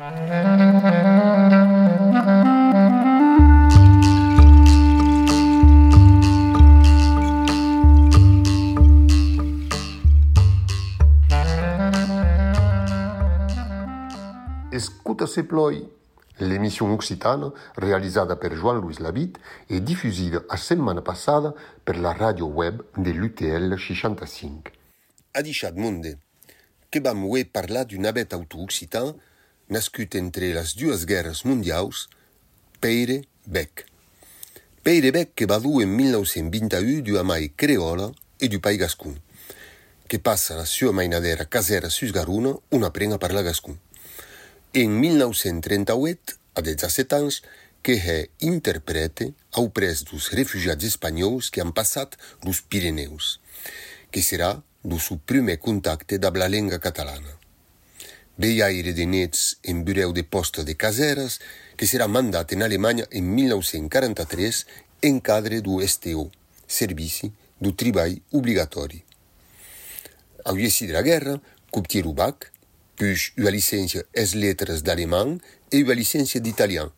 Escuta se ploi, l'émission occitane réalisée par Joan-Louis Labitte et diffusée la semaine passée par la radio web de l'UTL 65. Ha deixat monde que vam parler d'un abet auto-occitan nascut entre las dues guerres mondiaus, Peire Beck. Peire Beck que va dur en 1921 du amai creola e du pai gascun, que passa la sua mainadera casera sus Garuna una prenga per la gascun. En 1938, a 17 ans, que è interprete au pres dos refugiats espanhòls que han passat los Pirineus, que serà lo su primer contacte amb la lenga catalana. Vei aire de nets en bureu de posta de caseras que serà mandat en Alemanya en 1943 en cadre du STO, servici du tribai obligatori. Au llessi de la guerra, Coptier Rubac, puix ua licència es letres d'alemany e ua licència d'italian.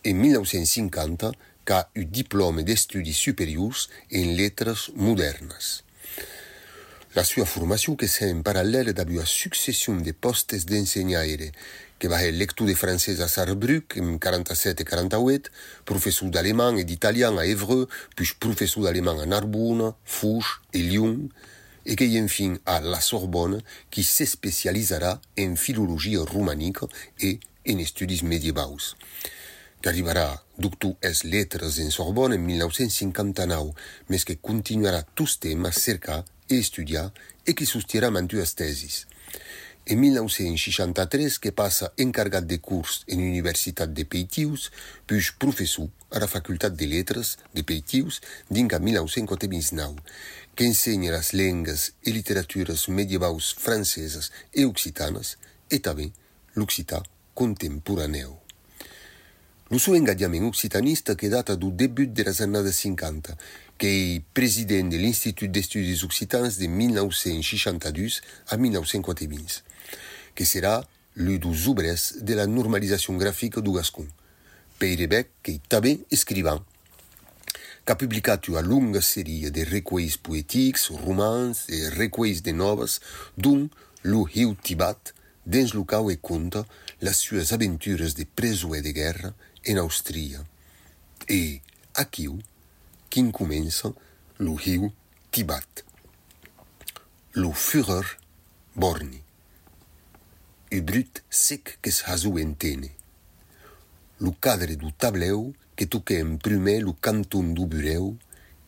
En 1950, ca u diplome d'estudis superiors en letres modernes. La sua formazione sembra parallèle da una successione di postes d'insegnare, che va lecture française à Sarrebruck en 47 et 48, professeur d'allemand et d'italien à Évreux, puis professeur d'allemand à Narbonne, Foch et Lyon, et qui enfin à la Sorbonne, qui se spécialisera en philologie romanique et en studies médiévaux. que arribarà doctor es lettres en Sorbonne en 1959, mais que continuarà tous temps a cercar e estudiar e que sostierà mantues tesis. En 1963 que passa encargat de curs en Universitat de Peitius, puis professor a la Facultat de Lettres de Peitius dinca 1959, que ensenya las lengas e literaturas medievaus francesas e occitanas e també l'occità contemporaneu. Lo seu engajament occitanista que data do debut de las années 50, qu'ei president de l'Institut d'Estudis Occitans de 1962 a 1950, que serà l'u dos obrès de la normalizacion gràfica du Gascon. Peire Bec, qu'ei tabé escrivan, qu'a publicat una longa sèrie de recueis poètics, romans e recueis de noves, d'un lo riu Tibat, dins lo cau e conta las sues aventures de presoè de guerra en Austria. E, aquiu, qu'in comença lo riu Tibat. Lo furer borni. E brut sec que s'hazu entene. Lo cadre du tableu que toque en primer lo canton du bureu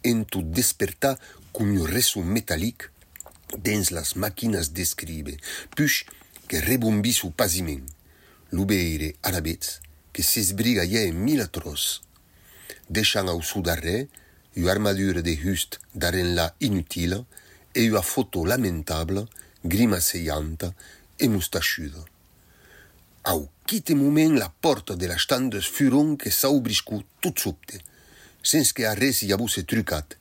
en tu desperta cun un resum metallic dins las màquinas d'escribe, puix que rebombi su pasiment. Lo beire arabets que s'esbriga ja en mil atros. Deixant au sud d'arrer, ua armadura de just d'arenla inutila e ua foto lamentabla, grimaseianta e mustachuda. Au quite moment la porta de la standes furon que s'a obriscut tout subte, sens que arrés i abuse trucat,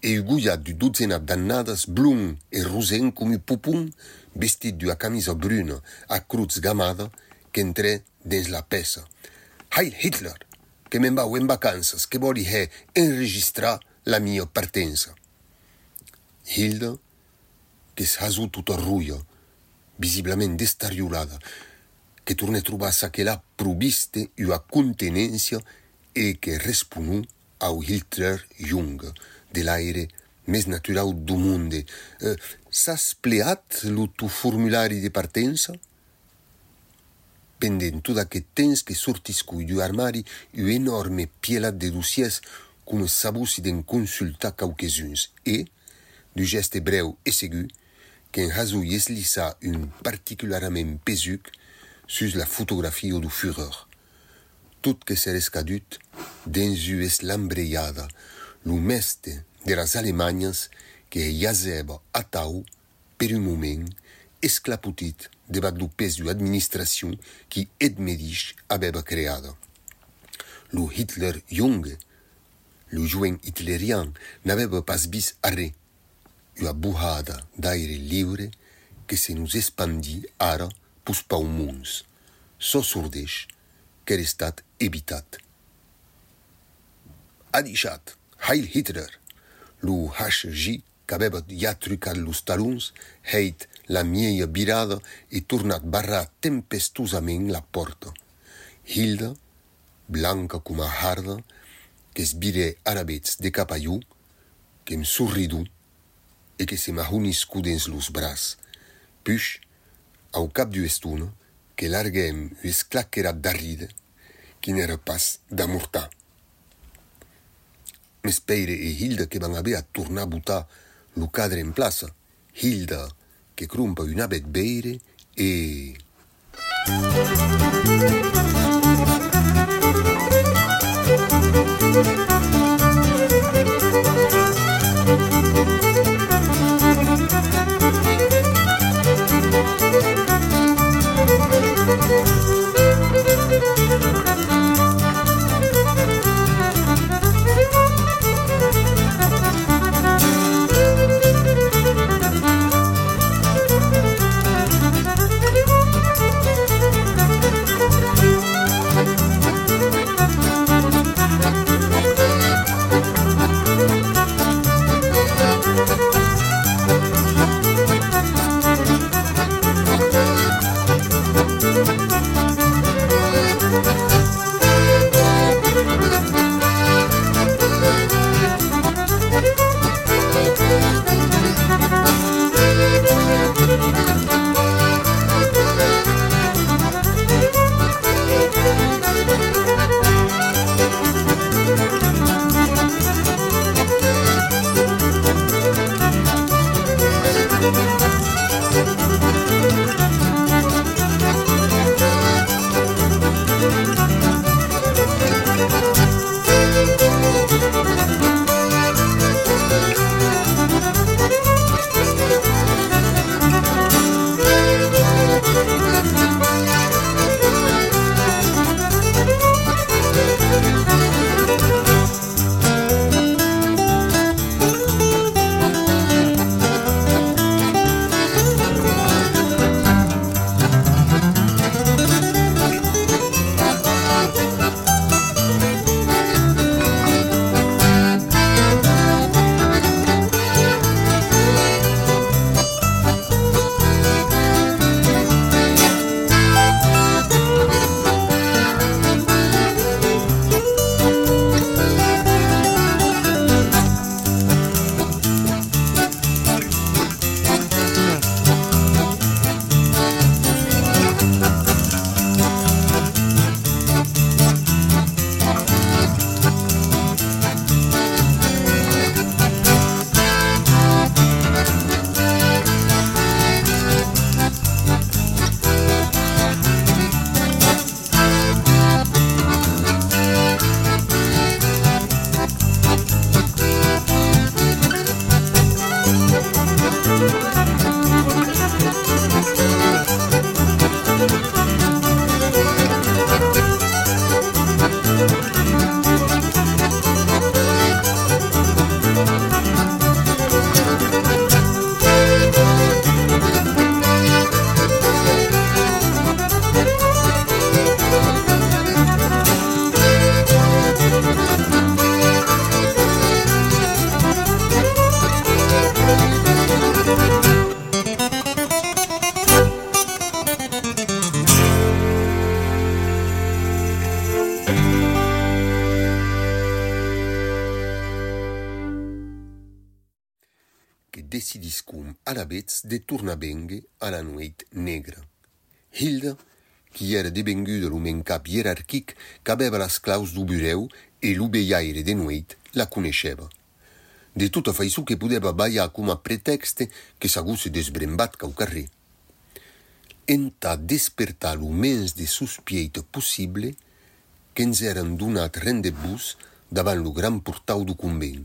e uguia du dozena d'annadas blum e rosen com un pupun vestit d'una camisa bruna a cruz gamada qu'entré dins la peça. «Heil Hitler!» Que me'n vau en vacances, que voli he enregistrar la mia partenza. Hilda, que s'hazù tota ruia, visiblement destariolada, que torne trobar sa que la proviste una contenència e que responu au Hitler Jung, de l'aire més natural do monde. Eh, S'has pleat lo tu formulari de partença? pendent d'aquest temps que sortis du armari une enorme pielat de dossièrs qu'on ne s'abusi d'en consultar cauques-uns et, du geste breu et segur, qu'en rasouille es lissa un particularment pesuc sus la photographie du fureur. Tout que se rescadut dins es l'embreyada, l'humeste de las Alemagnas que jazeba a tau per un moment esclaputit debat lo pes de administración qui Ed Medich aveva creada. Lo Hitler Junge, lo jovent hitlerian, n'aveva pas vis a re, una buhada d'aire liure que se nous expandi ara pus paumuns. so sordeix qu'er estat evitat. Adichat, Heil Hitler, lo HG qu'avèvat ja trucat los talons, heit la mièia virada e tornat barrar tempestosament la porta. Hilda, blanca com a harda, qu'es vire arabets de capaiu, qu'em sorridu e que se m'ajuniscu dins los braç. Puix, au cap du estuna, que larguem es claquera d'arrida, qui n'era pas d'amortar. M'espeire e Hilda que van haver a tornar a butar Lucadre in Plaza, Hilda, che crumpa una bel bere e... alavetz de tornabenge a la nuèit negra. Hilda, qui èra devenguda lo men cap hierarquic qu'avèva las claus du bureu e l'ubeiaire de nuèit la coneixeva. De tota faiçó que podeva ballar com a pretexte que s'agusse desbrembat cau carrer. Enta despertar lo mens de suspieit possible qu'ens èran donat rendebus davant lo gran portau du convent,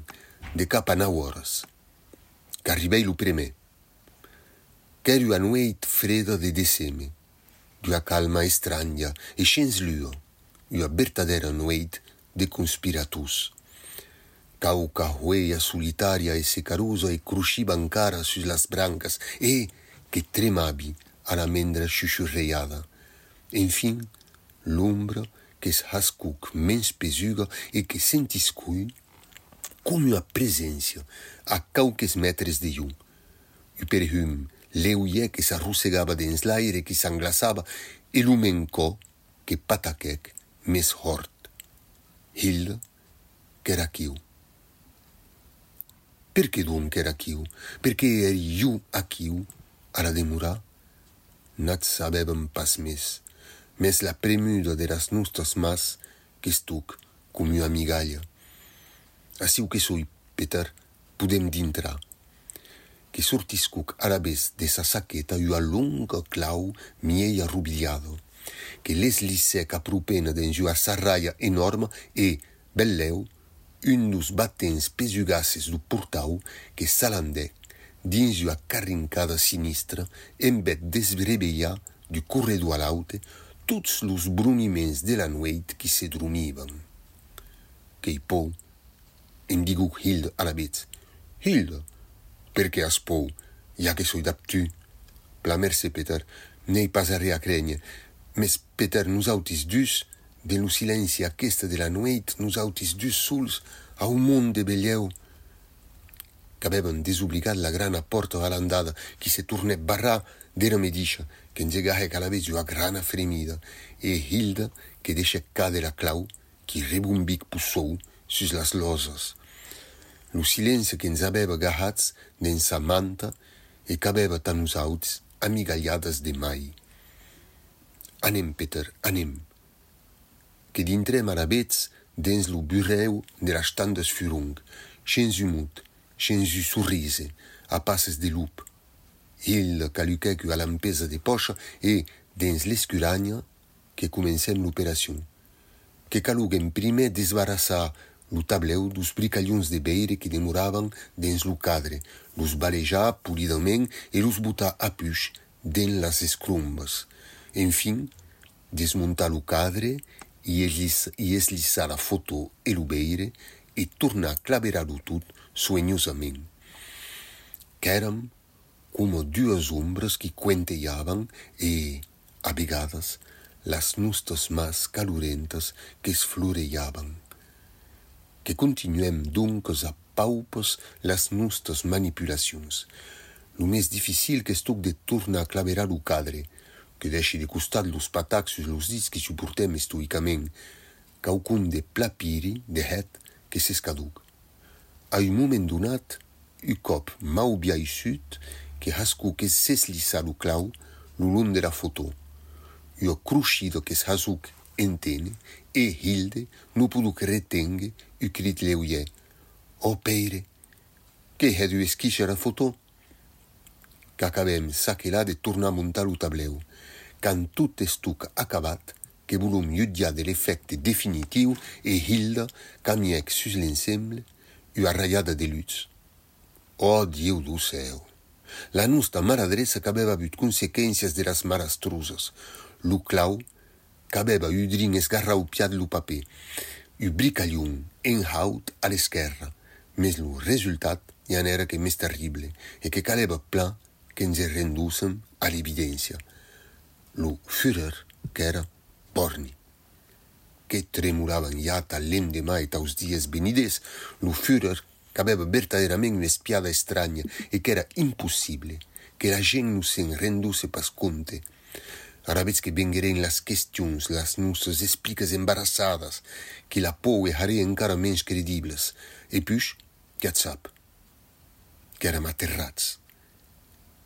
de cap a nau hores. Qu'arribei lo primer, Quero a noite freda de dezembro, de uma calma estranha e sem slio, e uma verdadeira noite de conspiratus. Cauca rueia solitária e secarosa e cruxiba encara las brancas e que tremabi a amendra chuchurreada. Enfim, l'ombra que rascuc mens pesuga e que sentiscui como a presença a qualquer metros de um. E perfume leuie que s'arrossegava dins l'aire que s'englaçava e l'umencò que pataquec mes hort. Hilda, que era quiu. Per que donc era quiu? Perché eri iu a quiu, a la demorar? Nat sabevem pas més, mes la premuda de las nostres mas que estuc com una migalla. Asiu que soi, Peter, podem d'intrar. que sortiscuc arabes de sa saqueta ua longa clau miei arrubiliado, que les lissec a propena d'enjua sa raia enorma e, belleu, un dos batents pesugasses du portau que s'alandè dins ua carrincada sinistra en bet desbrebeia du corredor a laute tots los bruniments de la nuit qui se dromivan. Quei po, em digu Hilde a la vez, Hilde, perquè as pou, ja que soi d'aptu. Plamèrse Peter, n'ei pas arre a crènyer, mes Peter nos autis dus, de lo silenci aquesta de la nuit nos autis dus sols a un món de belleu. Qu'avevan desobligat la grana porta a l'andada qui se tornè barrà d'era medixa que engegaje cala vez a grana fremida e Hilda que deixe cadere la clau qui rebombic pusou sus las losas lo silenci que ens avèva agahats dins sa manta e qu'avèva tan nosauts amigalhadas de mai. Anem, Peter, anem. Que dintrem arabets dins lo bureu de la standes furung, xens humut, xens u sorrise, a passes de lup. Il caluquèc a l'empesa de pocha e, dins l'escuranya, que comencem l'operacion. Que caluguem primer desbarassar lo tableu dos bricalhões de beire que demoravam dins lo cadre, los balejar polidament e los botar a puix dins las escrombas. Enfim, desmontar lo cadre e eslissar a foto e lo beire e tornar a claverar-lo tot sueñosament. Qu'èram como dues ombres que quentejavan e, a vegades, las nostres mas calurentas que es. que continuèm doncques a paupos las nostras manipulacions. Només dificil que estuc de torna a claverar lo cadre, que deixi de costat los pataxus e los dits que suportem estoicament, caucun de plapiri de het que s'escaduc. A un moment donat, un cop m'ha obiaixut que hascu que s'eslissa lo clau lo long de la foto. Jo cruixido que s'hasuc entene e Hilde no puduc retengue crit leuier. Oh, peire, que he du esquixer a foto? Qu'acabem saquela de tornar a muntar lo tableu. Quand tot estuc acabat, que volum judiar de l'efecte definitiu e Hilda camièc sus l'ensemble una rayada de luz. Oh, Dieu do céu! La nostra maradressa qu'aveva avuto consequèncias de las marastrosas. Lo clau qu'aveva udrin esgarraupiat lo paper. Ubrica-lhe haut enraut à l'esquerra, mas o resultado já era que mais terrível e que caleva plan que nos rendussem à evidência. O Führer, que era Borni. Que tremulavam já talem demais taus dias benides, lo Führer que aveva verdadeiramente una espiada estranha e que era impossível que la gente não se rendusse para conte. Ara vetz que venguerin las questions, las nusses expliques embarassadas, que la pou e harè encara menys credibles, e puch, qu quet sap. Qu'èra aterrats.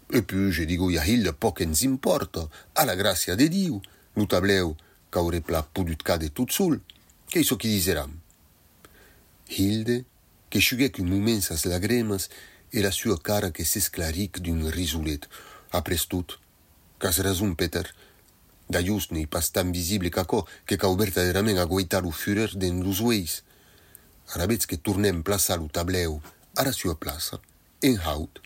E pu je digo a il de poc ens importa, a la gracia de Diu, lo tableu qu'aurè pla pudut ca de tot sul, qu'ei so qui diseram. Hilde, que chuguèc un moment sas lagremas, e la sua cara que s'esclaric d'un risulet. Après tout, qu'as raison, Peter ?» Da just n'ei pas tan visible qu'aco que cau verdaderament aguaitar lo Führer den los ueis. Ara veig que tornem plaçar lo tableu a la sua plaça, en haut,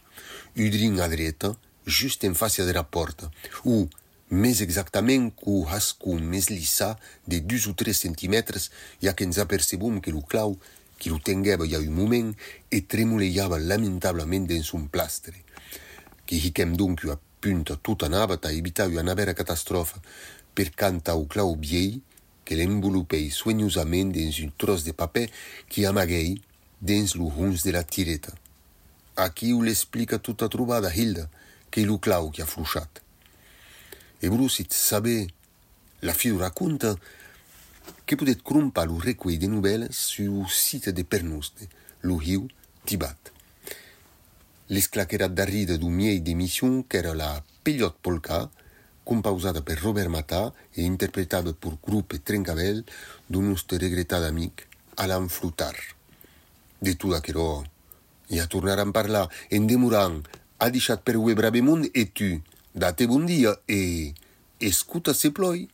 udrin a dreta, just en facia de la porta, u, més exactament qu'o hascun més lissa de dus o tres centimètres, ja que ens apercebum que lo clau qui lo tengueva ja un moment e tremoleiava lamentablement dins un plastre. Que hiquem donc a punta tuta nabata a evitar una vera catastrofa, per canta o clau biei que l'envolupei sueñosament dins un tros de paper qui amaguei dins lo huns de la tireta. Aquí ho l'explica tuta trobada, Hilda, que lo clau que ha fruixat. E brusit saber la fi d'una conta que podet crompar lo recuei de novel·les su site de Pernuste, lo riu Tibat. L'esclaquerat d'arrida d'un miei d'emission qu'era la Pellot Polka, composada per Robert Matà e interpretada per grup Trencavel d'un nostre regretat amic Alan Flutar. De tot aquerò, i a tornar a parlar en demorant, ha deixat per ue Bravemont e tu, date bon dia e escuta se ploi.